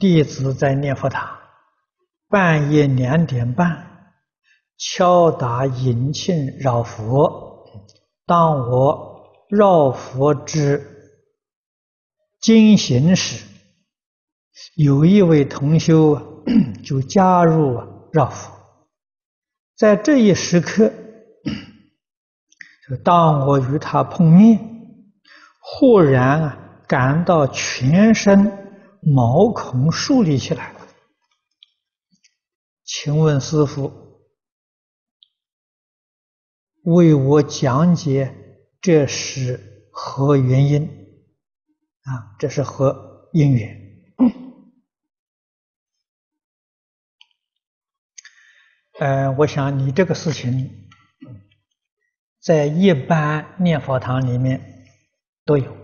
弟子在念佛堂，半夜两点半敲打引磬绕佛。当我绕佛之经行时，有一位同修就加入绕佛。在这一时刻，就当我与他碰面，忽然啊，感到全身。毛孔竖立起来了，请问师父，为我讲解这是何原因？啊，这是何因缘？呃，我想你这个事情，在一般念佛堂里面都有。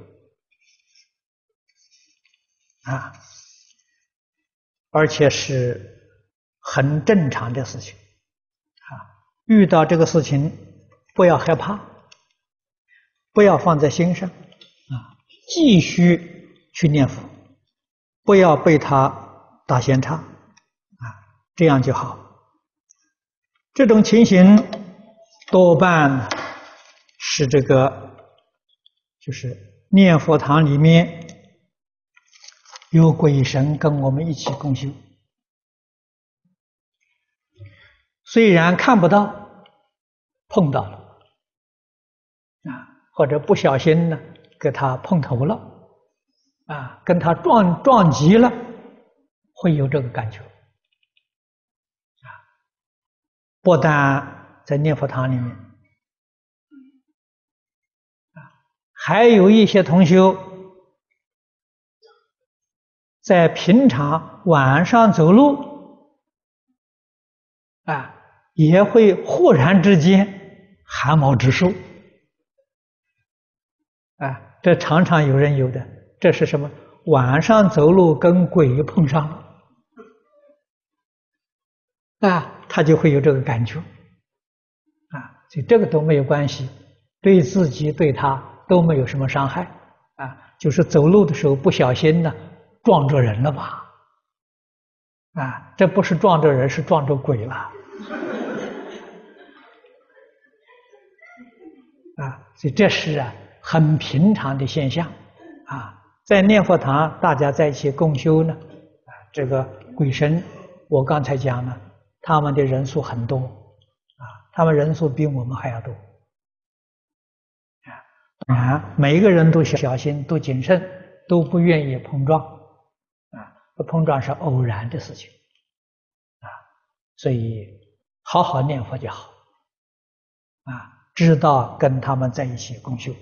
啊，而且是很正常的事情，啊，遇到这个事情不要害怕，不要放在心上，啊，继续去念佛，不要被他打闲岔，啊，这样就好。这种情形多半是这个，就是念佛堂里面。有鬼神跟我们一起共修，虽然看不到，碰到了啊，或者不小心呢，给他碰头了啊，跟他撞撞击了，会有这个感觉啊。不但在念佛堂里面啊，还有一些同修。在平常晚上走路，啊，也会忽然之间汗毛直竖，啊，这常常有人有的，这是什么？晚上走路跟鬼碰上了，啊，他就会有这个感觉，啊，所以这个都没有关系，对自己对他都没有什么伤害，啊，就是走路的时候不小心呢。撞着人了吧？啊，这不是撞着人，是撞着鬼了。啊，所以这是啊很平常的现象。啊，在念佛堂大家在一起共修呢，啊，这个鬼神，我刚才讲了，他们的人数很多，啊，他们人数比我们还要多。啊，啊，每一个人都小心，都谨慎，都不愿意碰撞。碰撞是偶然的事情，啊，所以好好念佛就好，啊，知道跟他们在一起共修。